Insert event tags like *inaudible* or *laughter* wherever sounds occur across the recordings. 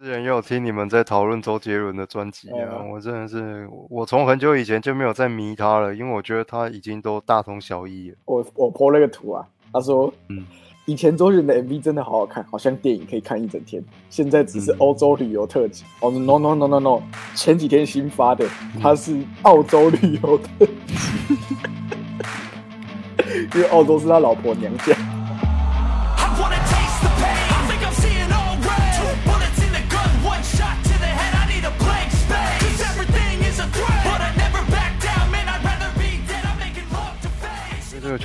之前也有听你们在讨论周杰伦的专辑啊，我真的是，我从很久以前就没有再迷他了，因为我觉得他已经都大同小异了。我我 po 了个图啊，他说，嗯，以前周杰伦的 MV 真的好好看，好像电影可以看一整天，现在只是欧洲旅游特辑。哦，no no no no no，前几天新发的，他是澳洲旅游特辑，*laughs* 因为澳洲是他老婆娘家。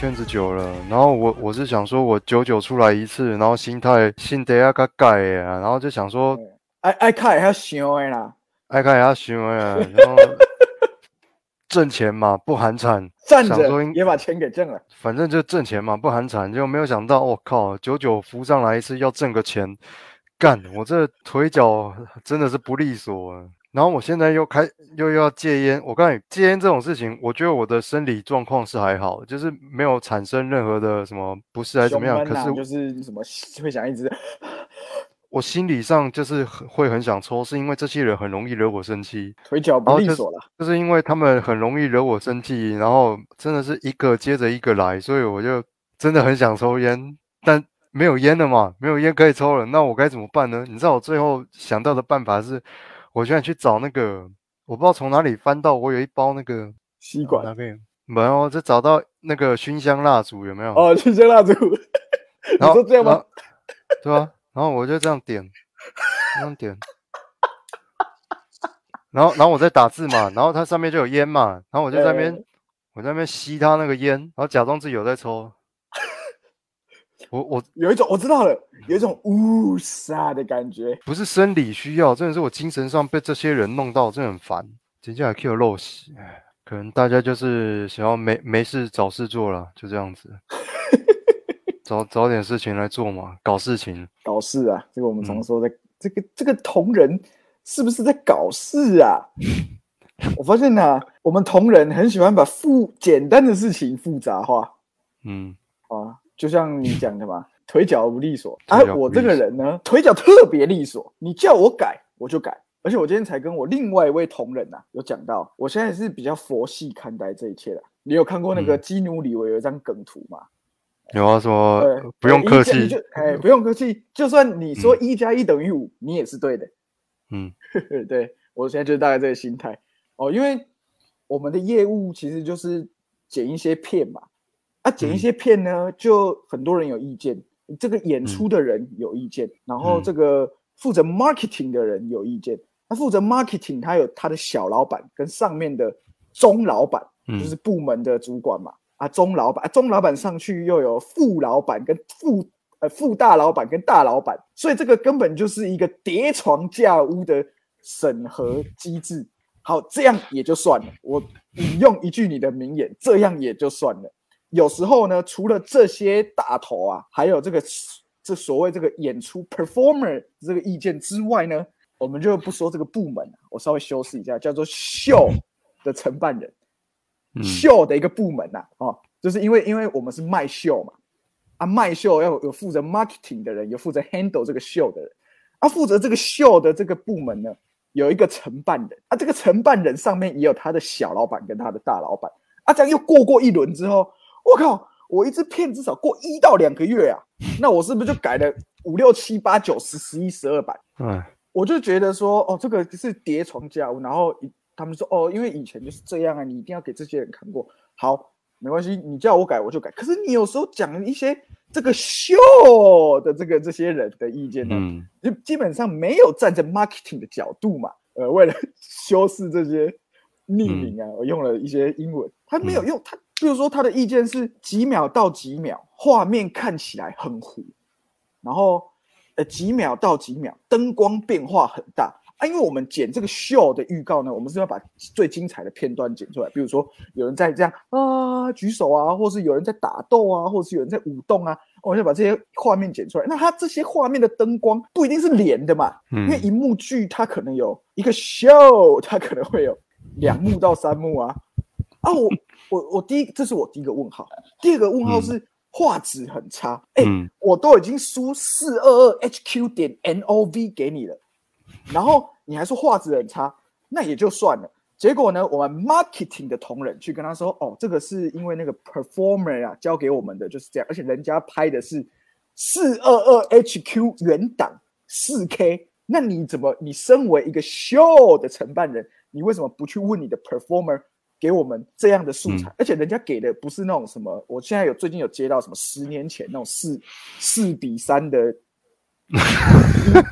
圈子久了，然后我我是想说，我久久出来一次，然后心态心得要改改呀，然后就想说，爱爱看也要想的啦，爱看也要想的，然后挣钱嘛，不寒碜，站着也把钱给挣了，反正就挣钱嘛，不寒碜，就没有想到，我靠，久久浮上来一次要挣个钱，干，我这腿脚真的是不利索。然后我现在又开又要戒烟，我告诉你，戒烟这种事情，我觉得我的生理状况是还好，就是没有产生任何的什么不适还是怎么样。可是就是什么 *laughs* 会想一直，我心理上就是会很想抽，是因为这些人很容易惹我生气，腿脚不利索了。就是因为他们很容易惹我生气，然后真的是一个接着一个来，所以我就真的很想抽烟，但没有烟了嘛，没有烟可以抽了，那我该怎么办呢？你知道我最后想到的办法是。我现在去找那个，我不知道从哪里翻到，我有一包那个吸管，那边没有，就找到那个熏香蜡烛，有没有？哦，熏香蜡烛，*laughs* 然后这样吗？对啊，然后我就这样点，这样点，然后然后我在打字嘛，然后它上面就有烟嘛，然后我就在那边，我在那边吸它那个烟，然后假装自己有在抽。我我有一种我知道了，有一种乌沙的感觉，不是生理需要，真的是我精神上被这些人弄到，真的很烦。接下来 Q 陋习，可能大家就是想要没没事找事做了，就这样子，*laughs* 找找点事情来做嘛，搞事情，搞事啊！这个我们常说的，这个这个同人是不是在搞事啊？*laughs* 我发现呢，我们同人很喜欢把复简单的事情复杂化，嗯啊。就像你讲的嘛，*laughs* 腿脚不利索。哎，我这个人呢，腿脚特别利索。你叫我改，我就改。而且我今天才跟我另外一位同仁呐，有讲到，我现在是比较佛系看待这一切的。你有看过那个基努里维有一张梗图吗？有啊，说不用客气，就哎，不用客气。就算你说一加一等于五，你也是对的。嗯，*laughs* 对我现在就是大概这个心态哦，因为我们的业务其实就是剪一些片嘛。啊，剪一些片呢，就很多人有意见。这个演出的人有意见，然后这个负责 marketing 的人有意见。他负责 marketing，他有他的小老板跟上面的中老板，就是部门的主管嘛。啊，中老板，中老板上去又有副老板跟副呃副大老板跟大老板，所以这个根本就是一个叠床架屋的审核机制。好，这样也就算了。我引用一句你的名言，这样也就算了。有时候呢，除了这些大头啊，还有这个这所谓这个演出 performer 这个意见之外呢，我们就不说这个部门，我稍微修饰一下，叫做秀的承办人，秀的一个部门呐，哦，就是因为因为我们是卖秀嘛，啊，卖秀要有负责 marketing 的人，有负责 handle 这个秀的人，啊，负责这个秀的这个部门呢，有一个承办人，啊，这个承办人上面也有他的小老板跟他的大老板，啊，这样又过过一轮之后。我靠！我一支片至少过一到两个月啊，那我是不是就改了五六七八九十十一十二版？嗯，我就觉得说，哦，这个是叠床架屋。然后他们说，哦，因为以前就是这样啊，你一定要给这些人看过。好，没关系，你叫我改我就改。可是你有时候讲一些这个秀的这个这些人的意见呢，就基本上没有站在 marketing 的角度嘛。呃，为了 *laughs* 修饰这些匿名啊，我用了一些英文，他没有用他。比如说，他的意见是几秒到几秒，画面看起来很糊，然后呃几秒到几秒，灯光变化很大啊。因为我们剪这个秀的预告呢，我们是要把最精彩的片段剪出来。比如说有人在这样啊举手啊，或是有人在打斗啊，或是有人在舞动啊，我们要把这些画面剪出来。那它这些画面的灯光不一定是连的嘛，因为一幕剧它可能有一个秀，它可能会有两幕到三幕啊啊我。我我第一，这是我第一个问号。第二个问号是画质很差。哎，我都已经输四二二 HQ 点 NOV 给你了，然后你还说画质很差，那也就算了。结果呢，我们 marketing 的同仁去跟他说：“哦，这个是因为那个 performer 啊交给我们的就是这样，而且人家拍的是四二二 HQ 原档四 K，那你怎么？你身为一个 show 的承办人，你为什么不去问你的 performer 给我们这样的素材？而且人家给的不是那种什么，我现在有最近有接到什么十年前那种四四比三的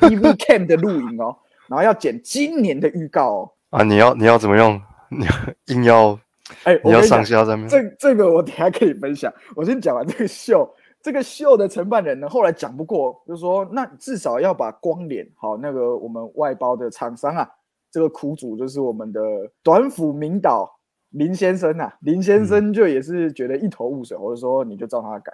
EV cam 的录影哦，然后要剪今年的预告哦。”啊！你要你要怎么用？你硬要哎，你要上下在面。这这个我等下可以分享。我先讲完这个秀，这个秀的承办人呢，后来讲不过，就说那至少要把光脸好那个我们外包的厂商啊，这个苦主就是我们的短斧名导林先生啊，林先生就也是觉得一头雾水，我就说你就照他改，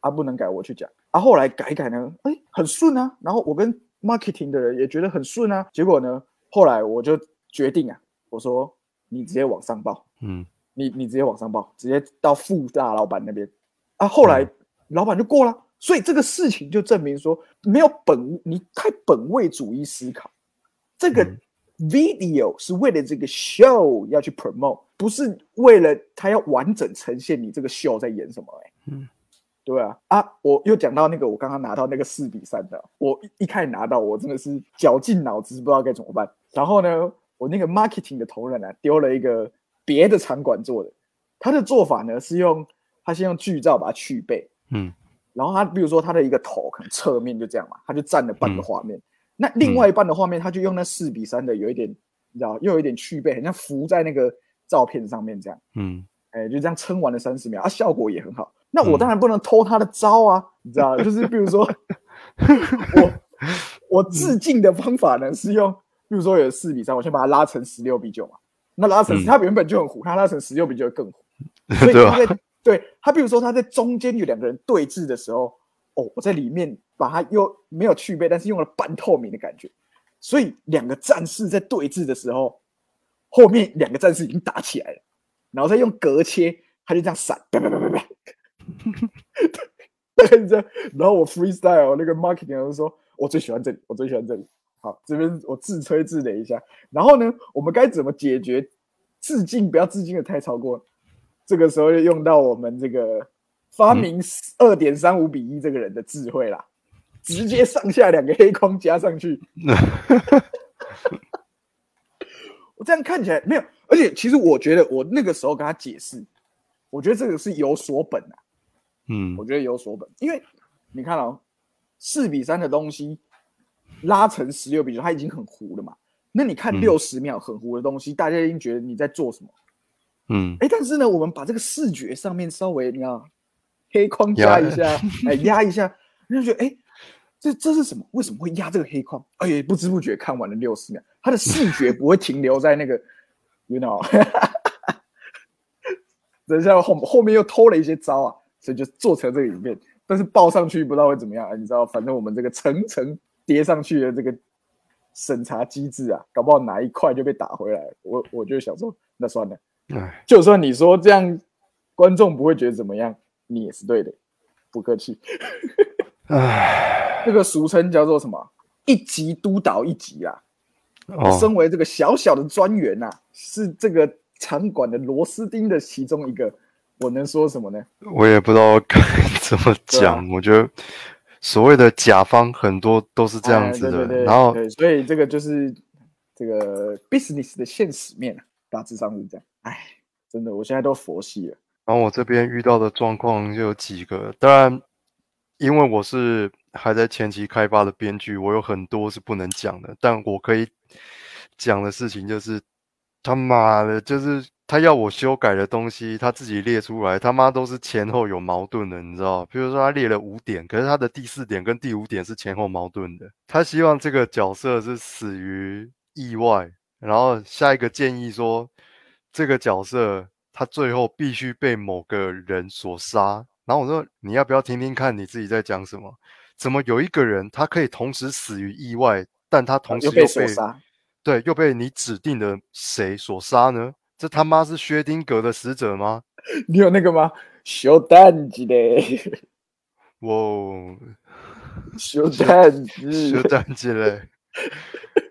啊不能改我去讲。啊后来改一改呢，哎很顺啊，然后我跟 marketing 的人也觉得很顺啊，结果呢后来我就。决定啊！我说你直接往上报，嗯，你你直接往上报，直接到副大老板那边啊。后来老板就过了，所以这个事情就证明说没有本，你太本位主义思考。这个 video 是为了这个 show 要去 promote，不是为了他要完整呈现你这个 show 在演什么。哎，嗯，对啊，啊，我又讲到那个我刚刚拿到那个四比三的，我一开始拿到我真的是绞尽脑汁，不知道该怎么办。然后呢？我那个 marketing 的同仁呢，丢了一个别的场馆做的，他的做法呢是用他先用剧照把它去背，嗯，然后他比如说他的一个头可能侧面就这样嘛，他就占了半个画面，那另外一半的画面他就用那四比三的有一点，你知道又有一点去背，很像浮在那个照片上面这样，嗯，哎就这样撑完了三十秒，啊效果也很好。那我当然不能偷他的招啊，你知道，就是比如说 *laughs* 我我致敬的方法呢是用。比如说有四比三，我先把它拉成十六比九嘛。那拉成他原本就很糊，他拉成十六比九更糊。*laughs* 所以他在对他，比如说他在中间有两个人对峙的时候，哦，我在里面把它又没有去背，但是用了半透明的感觉。所以两个战士在对峙的时候，后面两个战士已经打起来了，然后再用隔切，他就这样闪，啪啪啪啪啪。对，*laughs* 然后我 freestyle 那个 marketing 就说，我最喜欢这里，我最喜欢这里。好，这边我自吹自擂一下。然后呢，我们该怎么解决致敬？不要致敬的太超过。这个时候就用到我们这个发明二点三五比一这个人的智慧啦，直接上下两个黑框加上去。我 *laughs* 这样看起来没有，而且其实我觉得我那个时候跟他解释，我觉得这个是有所本的。嗯，我觉得有所本，因为你看哦，四比三的东西。拉成十六比九，它已经很糊了嘛？那你看六十秒很糊的东西，大家一定觉得你在做什么？嗯，哎，但是呢，我们把这个视觉上面稍微你要黑框压一下，哎，压一下，你就觉得哎，这这是什么？为什么会压这个黑框？哎，不知不觉看完了六十秒，他的视觉不会停留在那个，you know，*laughs* 等一下后后面又偷了一些招啊，所以就做成这个影片，但是报上去不知道会怎么样，你知道，反正我们这个层层。叠上去的这个审查机制啊，搞不好哪一块就被打回来。我我就想说，那算了，就算你说这样，观众不会觉得怎么样，你也是对的，不客气。唉，*laughs* 这个俗称叫做什么？一级督导一级啊。身为这个小小的专员呐，是这个场馆的螺丝钉的其中一个，我能说什么呢？我也不知道该 *laughs* 怎么讲，我觉得。所谓的甲方很多都是这样子的，然后所以这个就是这个 business 的现实面啊，大致上是这样。哎，真的，我现在都佛系了。然后我这边遇到的状况就有几个，当然，因为我是还在前期开发的编剧，我有很多是不能讲的，但我可以讲的事情就是，他妈的，就是。他要我修改的东西，他自己列出来，他妈都是前后有矛盾的，你知道？比如说他列了五点，可是他的第四点跟第五点是前后矛盾的。他希望这个角色是死于意外，然后下一个建议说，这个角色他最后必须被某个人所杀。然后我说，你要不要听听看你自己在讲什么？怎么有一个人他可以同时死于意外，但他同时又被杀？对，又被你指定的谁所杀呢？这他妈是薛丁格的死者吗？*laughs* 你有那个吗？修蛋子的，哇，修蛋子，修蛋子嘞！*laughs*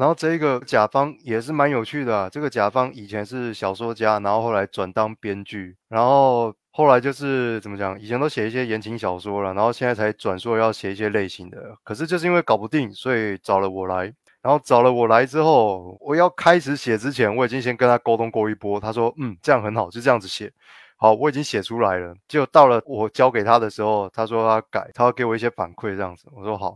然后这个甲方也是蛮有趣的，这个甲方以前是小说家，然后后来转当编剧，然后后来就是怎么讲，以前都写一些言情小说了，然后现在才转说要写一些类型的，可是就是因为搞不定，所以找了我来。然后找了我来之后，我要开始写之前，我已经先跟他沟通过一波。他说：“嗯，这样很好，就这样子写。”好，我已经写出来了。就到了我交给他的时候，他说他改，他要给我一些反馈，这样子。我说好。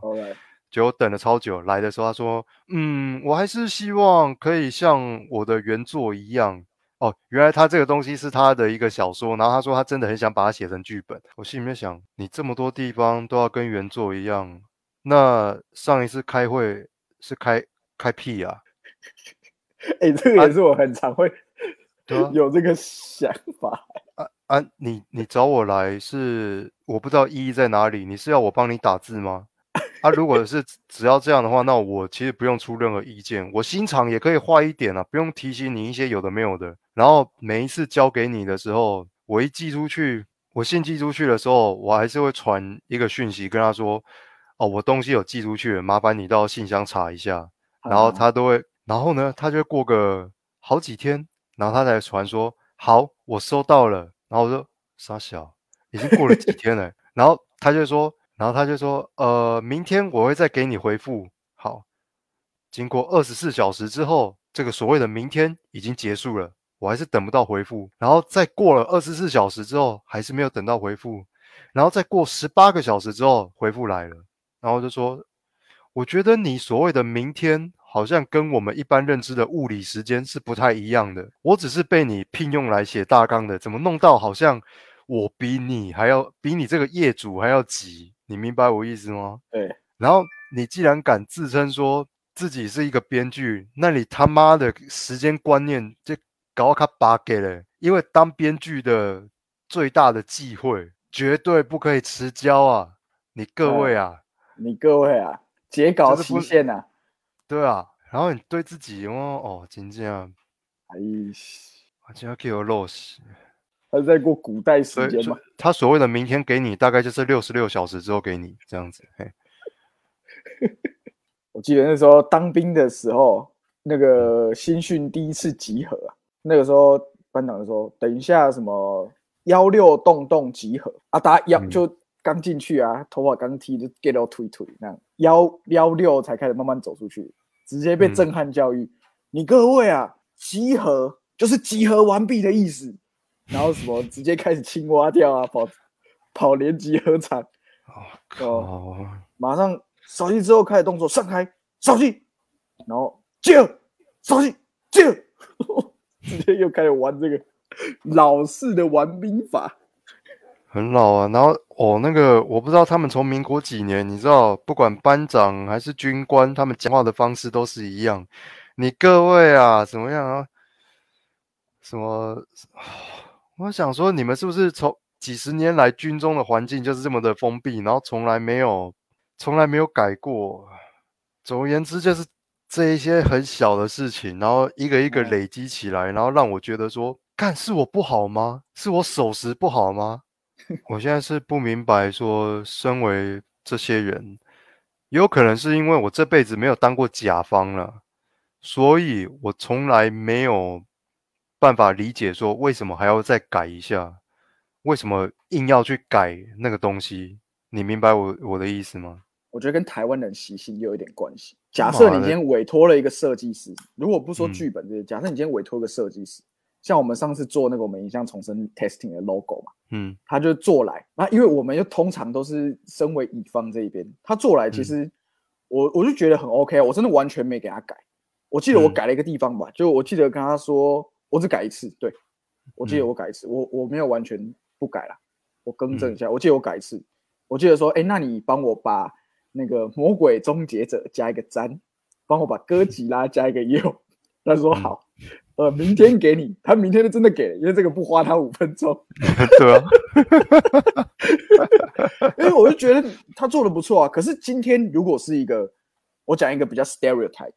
就等了超久，来的时候他说：“嗯，我还是希望可以像我的原作一样。”哦，原来他这个东西是他的一个小说，然后他说他真的很想把它写成剧本。我心里面想：你这么多地方都要跟原作一样，那上一次开会。是开开屁啊！*laughs* 哎，这个也是我很常会 *laughs* 有这个想法。啊啊，你你找我来是我不知道意义在哪里。你是要我帮你打字吗？啊，如果是只要这样的话，那我其实不用出任何意见，我心肠也可以坏一点啊，不用提醒你一些有的没有的。然后每一次交给你的时候，我一寄出去，我信寄出去的时候，我还是会传一个讯息跟他说。哦，我东西有寄出去，麻烦你到信箱查一下。然后他都会，然后呢，他就过个好几天，然后他才传说好，我收到了。然后我说傻小，已经过了几天了。然后他就说，然后他就说，呃，明天我会再给你回复。好，经过二十四小时之后，这个所谓的明天已经结束了，我还是等不到回复。然后再过了二十四小时之后，还是没有等到回复。然后再过十八个小时之后，回复来了。然后就说，我觉得你所谓的明天，好像跟我们一般认知的物理时间是不太一样的。我只是被你聘用来写大纲的，怎么弄到好像我比你还要比你这个业主还要急？你明白我意思吗？对。然后你既然敢自称说自己是一个编剧，那你他妈的时间观念就搞卡巴给了。因为当编剧的最大的忌讳，绝对不可以迟交啊！你各位啊！你各位啊，截稿期限呐？对啊，然后你对自己哦哦，真这样，哎，我今天给我落实，他在过古代时间嘛？他所谓的明天给你，大概就是六十六小时之后给你这样子。嘿，*laughs* 我记得那时候当兵的时候，那个新训第一次集合啊，那个时候班长说，等一下什么幺六洞洞集合啊，大家要就。刚进去啊，头发刚剃就 get 到腿腿那样，幺幺六才开始慢慢走出去，直接被震撼教育。你各位啊，集合就是集合完毕的意思，然后什么直接开始青蛙跳啊，跑跑连集合场，哦，马上扫地之后开始动作，上开扫地，然后接扫地接，*laughs* 直接又开始玩这个老式的玩兵法。很老啊，然后哦，那个我不知道他们从民国几年，你知道，不管班长还是军官，他们讲话的方式都是一样。你各位啊，怎么样啊？什么？我想说，你们是不是从几十年来军中的环境就是这么的封闭，然后从来没有，从来没有改过？总而言之，就是这一些很小的事情，然后一个一个累积起来，然后让我觉得说，干是我不好吗？是我守时不好吗？我现在是不明白，说身为这些人，有可能是因为我这辈子没有当过甲方了，所以我从来没有办法理解说为什么还要再改一下，为什么硬要去改那个东西？你明白我我的意思吗？我觉得跟台湾人习性有一点关系。假设你今天委托了一个设计师，如果不说剧本这些，假设你今天委托一个设计师。像我们上次做那个我们影像重生 testing 的 logo 嘛，嗯，他就做来，那因为我们又通常都是身为乙方这一边，他做来其实我我就觉得很 OK，我真的完全没给他改。我记得我改了一个地方吧，就我记得跟他说，我只改一次，对我记得我改一次，我我没有完全不改了，我更正一下，我记得我改一次，我记得说，哎，那你帮我把那个魔鬼终结者加一个粘，帮我把哥吉拉加一个 U，他说好。呃，明天给你，他明天就真的给了，因为这个不花他五分钟。*laughs* 对啊，*laughs* 因为我就觉得他做的不错啊。可是今天如果是一个，我讲一个比较 stereotype，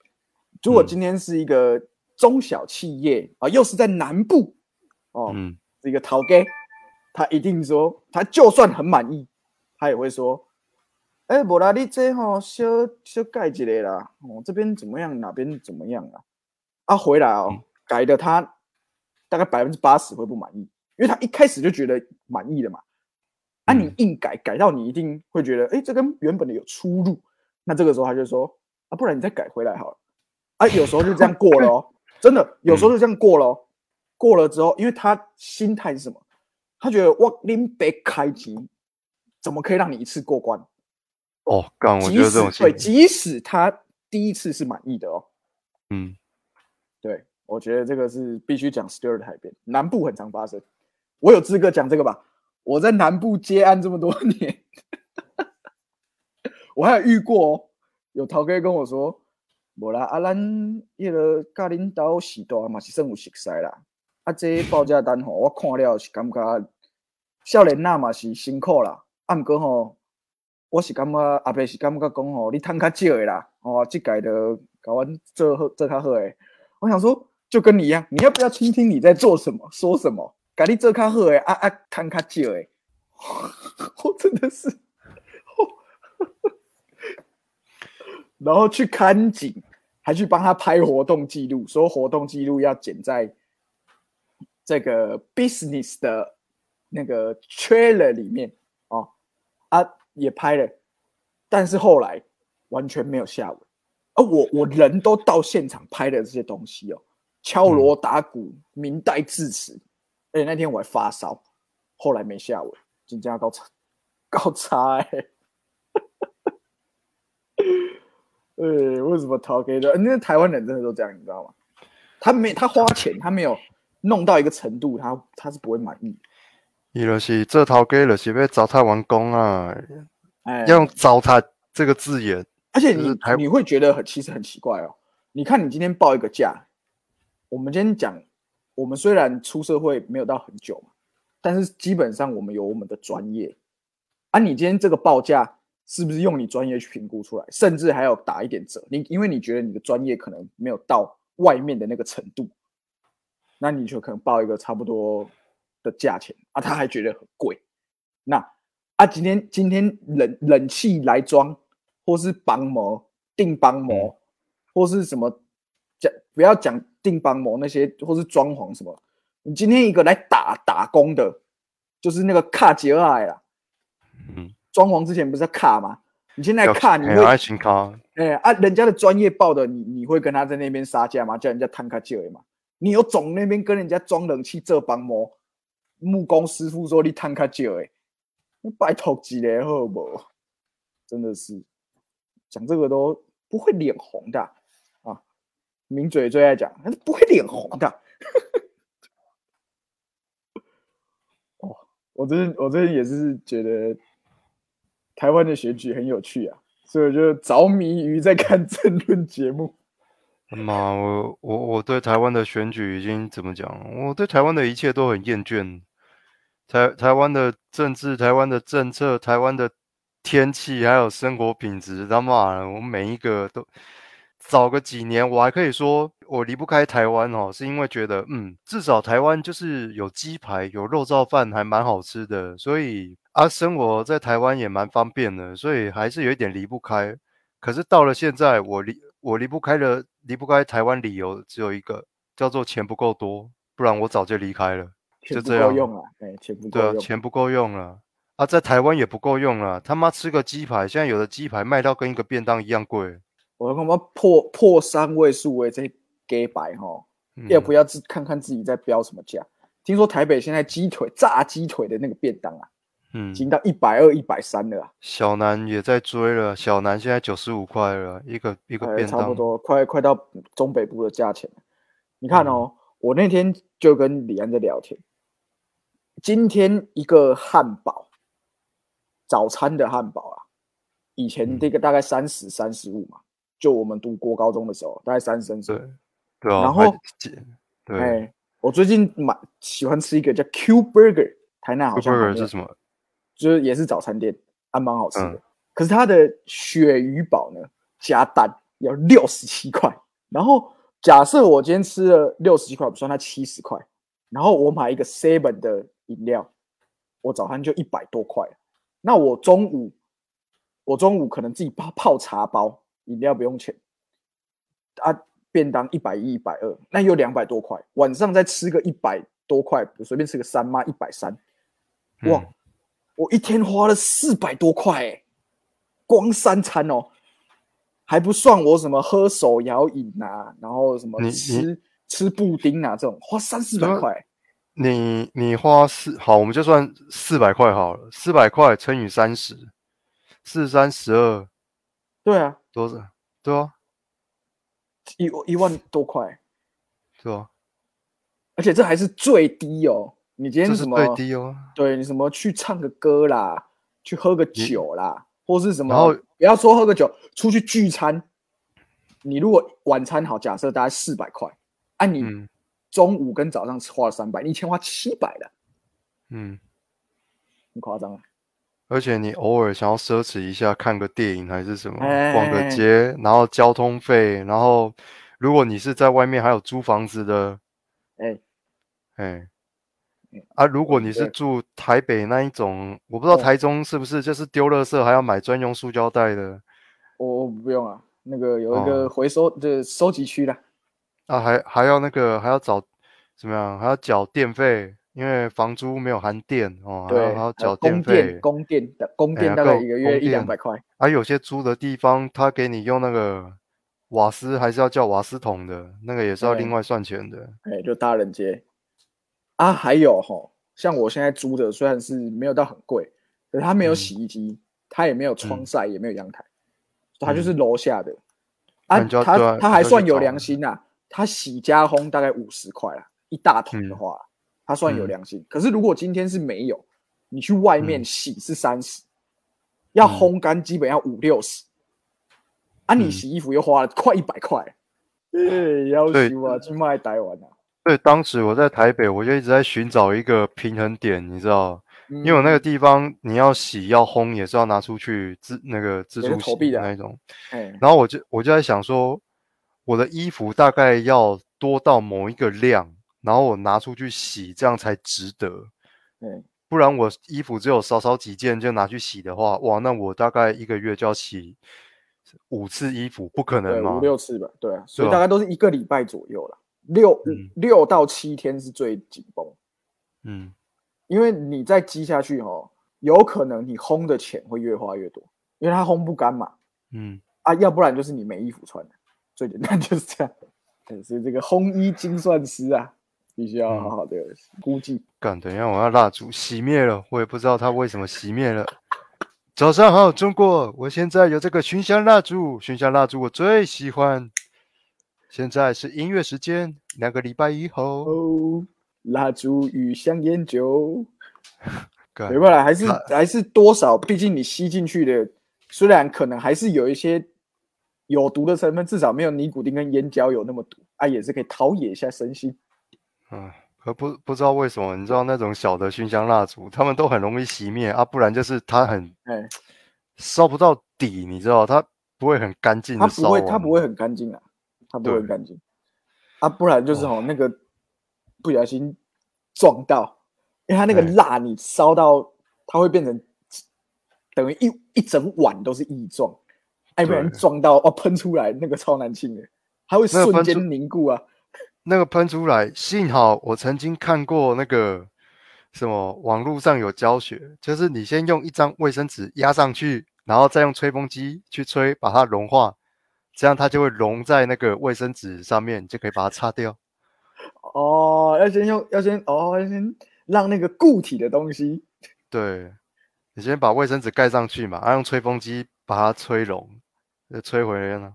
如果今天是一个中小企业啊，又是在南部哦，嗯，这个陶 gay，他一定说，他就算很满意，他也会说，哎，无啦，你这吼小小改一个啦，哦，这边怎么样，哪边怎么样啊？啊，回来哦，改的他大概百分之八十会不满意，因为他一开始就觉得满意了嘛。啊，你硬改，改到你一定会觉得，哎，这跟原本的有出入。那这个时候他就说，啊，不然你再改回来好了。啊，有时候就这样过了哦，真的，有时候就这样过了。过了之后，因为他心态是什么？他觉得我拎北开机，怎么可以让你一次过关？哦，刚我觉得这种对，即使他第一次是满意的哦，嗯，对，我觉得这个是必须讲 Stewart 海边南部很常发生。我有资格讲这个吧？我在南部接案这么多年，*laughs* 我还有遇过有陶哥跟我说，无啦，啊，咱迄个甲领导时代嘛是算有熟悉啦。啊，这报价单吼，我看了是感觉少年呐嘛是辛苦啦，啊，毋过吼，我是感觉阿伯是感觉讲吼，你趁较少的啦，哦，即届的搞阮做做较好诶。我想说，就跟你一样，你要不要倾听你在做什么，说什么？甲你做较好诶，啊啊，趁较少诶，*laughs* 我真的是，*laughs* *laughs* 然后去看景，还去帮他拍活动记录，说活动记录要剪在。这个 business 的那个 trailer 里面。哦啊也拍了，但是后来完全没有下文。而我我人都到现场拍的这些东西哦，敲锣打鼓、明代致辞，而且那天我还发烧，后来没下文，紧张到 *laughs* 差高差哎，呃，为什么逃给的？那台湾人真的都这样，你知道吗？他没他花钱，他没有。弄到一个程度，他他是不会满意。伊就是这套给了，是要糟蹋完工啊！哎，用“糟蹋”这个字眼，而且你你会觉得很其实很奇怪哦。你看，你今天报一个价，我们今天讲，我们虽然出社会没有到很久嘛，但是基本上我们有我们的专业。啊，你今天这个报价是不是用你专业去评估出来？甚至还要打一点折？你因为你觉得你的专业可能没有到外面的那个程度。那你就可能报一个差不多的价钱啊，他还觉得很贵。那啊，今天今天冷冷气来装，或是帮膜定帮膜，或是什么讲不要讲定帮膜那些，或是装潢什么。你今天一个来打打工的，就是那个卡杰尔啦。嗯，装潢之前不是要卡吗？你现在卡你会爱情卡？哎啊，人家的专业报的，你你会跟他在那边杀价吗？叫人家摊卡杰尔吗？你有总那边跟人家装冷气这帮模木工师傅说你摊卡久哎，你拜托几年好不？真的是讲这个都不会脸红的啊！名嘴最爱讲，他是不会脸红的。*laughs* 哦，我真我真也是觉得台湾的选举很有趣啊，*laughs* 所以我就着迷于在看政论节目。*laughs* 妈，我我我对台湾的选举已经怎么讲？我对台湾的一切都很厌倦。台台湾的政治、台湾的政策、台湾的天气，还有生活品质，他妈，我每一个都早个几年，我还可以说我离不开台湾哦，是因为觉得嗯，至少台湾就是有鸡排、有肉燥饭，还蛮好吃的，所以啊，生活在台湾也蛮方便的，所以还是有一点离不开。可是到了现在，我离我离不开的。离不开台湾，理由只有一个，叫做钱不够多，不然我早就离开了。就这样用了，哎，钱不够用，钱不够用了啊，在台湾也不够用了。他妈吃个鸡排，现在有的鸡排卖到跟一个便当一样贵。我他妈破破三位数哎，这给白哈，要不要自看看自己在标什么价？听说台北现在鸡腿炸鸡腿的那个便当啊。嗯，已经到一百二、一百三了。小南也在追了，小南现在九十五块了，一个一个便当，差不多快快到中北部的价钱你看哦，我那天就跟李安在聊天，今天一个汉堡，早餐的汉堡啊，以前这个大概三十三十五嘛，就我们读国高中的时候，大概三十三对对啊。然后，对，我最近买喜欢吃一个叫 Q Burger，台南好像。Q Burger 是什么？就是也是早餐店，还蛮好吃的。可是它的鳕鱼堡呢，加蛋要六十七块。然后假设我今天吃了六十七块，不算它七十块。然后我买一个 seven 的饮料，我早餐就一百多块。那我中午我中午可能自己泡泡茶包，饮料不用钱，啊，便当一百一、一百二，那有两百多块，晚上再吃个一百多块，随便吃个三妈一百三，哇，我一天花了四百多块哎，光三餐哦，还不算我什么喝手摇饮啊，然后什么吃吃布丁啊这种，花三四百块。你你花四好，我们就算四百块好了，四百块乘以三十，四三十二，对啊，多少？对啊，一一万多块，对啊？而且这还是最低哦。你今天什么最低哦？对你什么去唱个歌啦，去喝个酒啦，或是什么？然后不要说喝个酒，出去聚餐，你如果晚餐好，假设大概四百块，按你。中午跟早上花了三百，你一天花七百的，嗯，很夸张啊。而且你偶尔想要奢侈一下，看个电影还是什么，逛个街，然后交通费，然后如果你是在外面还有租房子的，哎，哎，啊，如果你是住台北那一种，我不知道台中是不是就是丢垃圾还要买专用塑胶袋的？我我不用啊，那个有一个回收的收集区的。啊，还还要那个还要找怎么样？还要缴电费，因为房租没有含电哦。对，还要缴电费。供电的供电大概一个月一两百块。啊，有些租的地方，他给你用那个瓦斯，还是要叫瓦斯桶的，那个也是要另外算钱的。哎，就大人街。啊，还有哈，像我现在租的，虽然是没有到很贵，可是它没有洗衣机，它也没有窗晒，也没有阳台，它就是楼下的。啊，他他还算有良心呐。它洗加烘大概五十块啊，一大桶的话，它算有良心。可是如果今天是没有，你去外面洗是三十，要烘干基本要五六十，啊，你洗衣服又花了快一百块，*laughs* 哎，要求啊，去卖台湾啊。对，当时我在台北，我就一直在寻找一个平衡点，你知道，因为我那个地方你要洗要烘也是要拿出去自那个自助洗的那种，然后我就我就在想说。我的衣服大概要多到某一个量，然后我拿出去洗，这样才值得。嗯，不然我衣服只有少少几件就拿去洗的话，哇，那我大概一个月就要洗五次衣服，不可能嘛？五六次吧，对啊，所以大概都是一个礼拜左右了，六六到七天是最紧绷。嗯，因为你再积下去哦，有可能你烘的钱会越花越多，因为它烘不干嘛。嗯，啊，要不然就是你没衣服穿最简单就是这样，*laughs* 所以这个烘衣精算师啊，必须要好好的估计。干，等一下，我要蜡烛熄灭了，我也不知道它为什么熄灭了。早上好，中国，我现在有这个熏香蜡烛，熏香蜡烛我最喜欢。现在是音乐时间，两个礼拜以后，蜡烛与香烟酒，*laughs* 没办法，还是还是多少，毕竟你吸进去的，虽然可能还是有一些。有毒的成分至少没有尼古丁跟烟焦有那么毒啊，也是可以陶冶一下身心。啊，可不不知道为什么，你知道那种小的熏香蜡烛，他们都很容易熄灭啊，不然就是它很哎烧不到底，你知道它不会很干净。它不会，它不会很干净啊，它不会很干净啊，不然就是哦那个不小心撞到，因为它那个蜡你烧到它会变成等于一一整碗都是异状。哎，不然撞到哦，喷出来那个超难清的，它会瞬间凝固啊。那个喷出来，幸好我曾经看过那个什么网络上有教学，就是你先用一张卫生纸压上去，然后再用吹风机去吹，把它融化，这样它就会融在那个卫生纸上面，就可以把它擦掉。哦，要先用，要先哦，要先让那个固体的东西。对，你先把卫生纸盖上去嘛，然后用吹风机把它吹融。就吹回来了，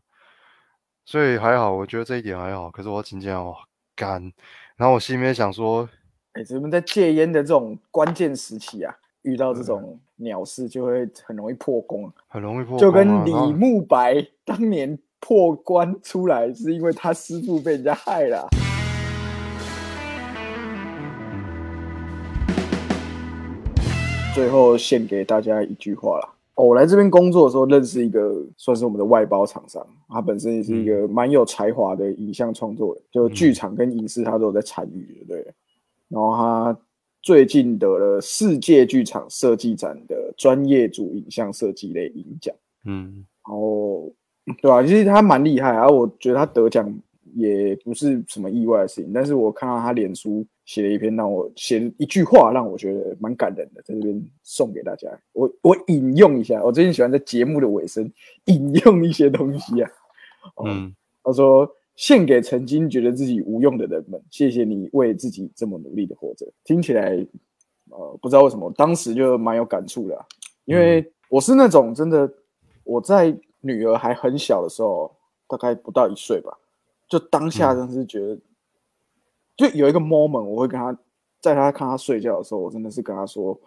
所以还好，我觉得这一点还好。可是我今天哦干，然后我心里面想说，哎，咱们在戒烟的这种关键时期啊，遇到这种鸟事就会很容易破功，很容易破，就跟李慕白当年破关出来，是因为他师傅被人家害了。最后献给大家一句话了。我来这边工作的时候，认识一个算是我们的外包厂商，他本身也是一个蛮有才华的影像创作人，就剧场跟影视他都有在参与，对。然后他最近得了世界剧场设计展的专业组影像设计类银奖，嗯，哦，对吧？其实他蛮厉害啊，我觉得他得奖也不是什么意外的事情。但是我看到他脸书写了一篇让我写了一句话，让我觉得蛮感人的，在这边送给大家。我我引用一下，我最近喜欢在节目的尾声引用一些东西啊。嗯，他说：“献给曾经觉得自己无用的人们，谢谢你为自己这么努力的活着。”听起来，呃，不知道为什么，当时就蛮有感触的，因为我是那种真的。我在女儿还很小的时候，大概不到一岁吧，就当下真是觉得，就有一个 moment，我会跟她，在她看她睡觉的时候，我真的是跟她说，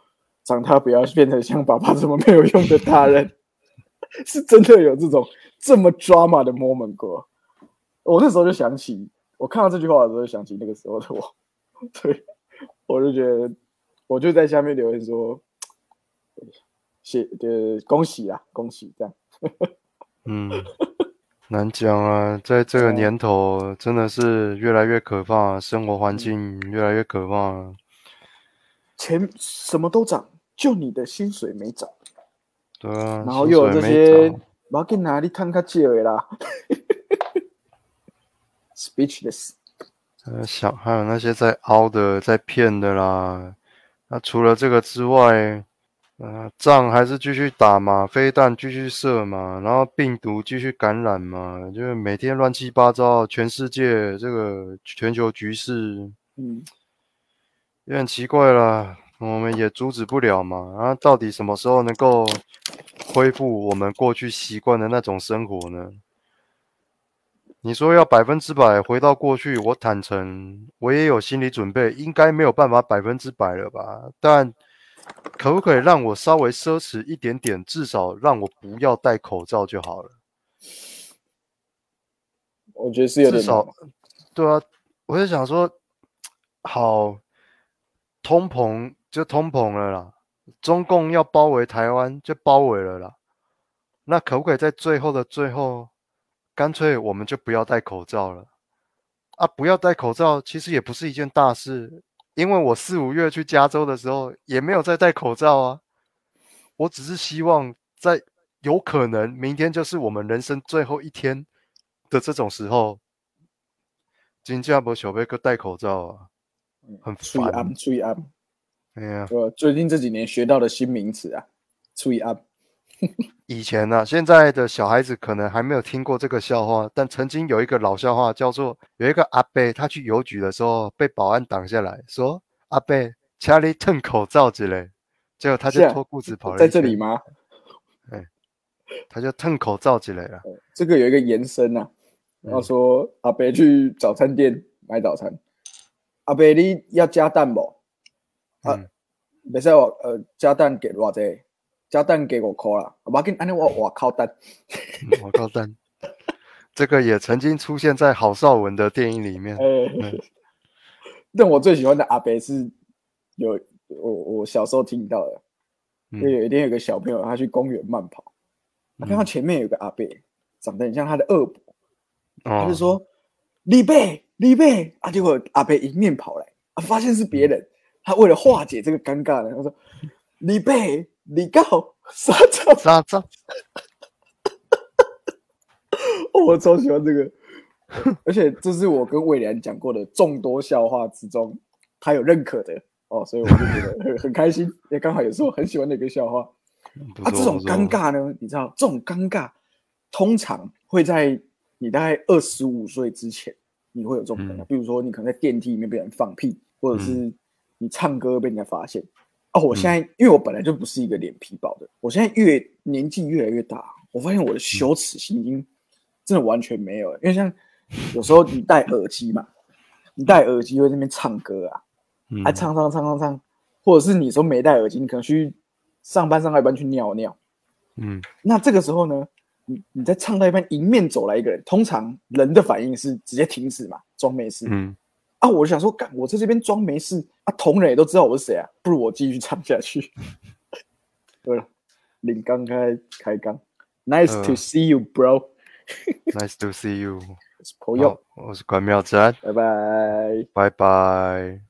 长大不要变成像爸爸这么没有用的大人，*laughs* 是真的有这种这么 drama 的 moment 过。我那时候就想起，我看到这句话的时候，就想起那个时候的我，*laughs* 对，我就觉得，我就在下面留言说。谢，呃，恭喜啊，恭喜！这样，嗯，难讲啊，在这个年头，真的是越来越可怕，生活环境越来越可怕。钱什么都涨，就你的薪水没涨。对啊，然后又有这些，我要给哪里看看借位啦？*laughs* Speechless。呃，想还有那些在凹的、在骗的啦。那除了这个之外。啊，仗还是继续打嘛，飞弹继续射嘛，然后病毒继续感染嘛，就是每天乱七八糟，全世界这个全球局势，嗯，也很奇怪了，我们也阻止不了嘛。然后，到底什么时候能够恢复我们过去习惯的那种生活呢？你说要百分之百回到过去，我坦诚，我也有心理准备，应该没有办法百分之百了吧？但。可不可以让我稍微奢侈一点点？至少让我不要戴口罩就好了。我觉得是有点。至少，对啊，我就想说，好，通膨就通膨了啦。中共要包围台湾就包围了啦。那可不可以在最后的最后，干脆我们就不要戴口罩了？啊，不要戴口罩，其实也不是一件大事。因为我四五月去加州的时候也没有再戴口罩啊，我只是希望在有可能明天就是我们人生最后一天的这种时候，新加坡小贝哥戴口罩啊，很烦。吹安，哎呀，我最近这几年学到的新名词啊，吹安。*laughs* 以前呢，现在的小孩子可能还没有听过这个笑话，但曾经有一个老笑话，叫做有一个阿伯，他去邮局的时候被保安挡下来说：“阿伯，家里吞口罩之类。”结果他就脱裤子跑了。在这里吗？哎，他就吞口罩之类了。这个有一个延伸呐，他说阿伯去早餐店买早餐，阿伯你要加蛋不？啊，没事我呃加蛋给偌济？加蛋给我扣了，我给你安尼我我靠蛋，我靠蛋，*laughs* 这个也曾经出现在郝邵文的电影里面。但我最喜欢的阿伯是有我我小时候听到的，就有一天有个小朋友他去公园慢跑，他看到前面有个阿伯长得很像他的二伯，他就说李贝李贝！啊，结果阿伯迎面跑来啊，发现是别人，他为了化解这个尴尬呢，他说李贝。你告沙张沙张，我超喜欢这个，而且这是我跟魏良讲过的众多笑话之中，他有认可的。哦，所以我就觉得很很开心，*laughs* 也刚好也是我很喜欢的一个笑话。啊，这种尴尬呢，你知道，这种尴尬通常会在你大概二十五岁之前，你会有这种尴尬，比如说你可能在电梯里面被人放屁，或者是你唱歌被人家发现。哦，我现在因为我本来就不是一个脸皮薄的，我现在越年纪越来越大，我发现我的羞耻心已经真的完全没有了。因为像有时候你戴耳机嘛，你戴耳机会那边唱歌啊，还唱唱唱唱唱，或者是你说没戴耳机，你可能去上班上到一半去尿尿，嗯，那这个时候呢，你你在唱到一半，迎面走来一个人，通常人的反应是直接停止嘛，装没事，嗯。啊！我想说，干我在这边装没事啊，同仁也都知道我是谁啊，不如我继续唱下去。*laughs* 对了，领刚开开刚，*laughs* Nice to see you, bro. Nice to see you. 朋友，我是关妙真，拜拜，拜拜。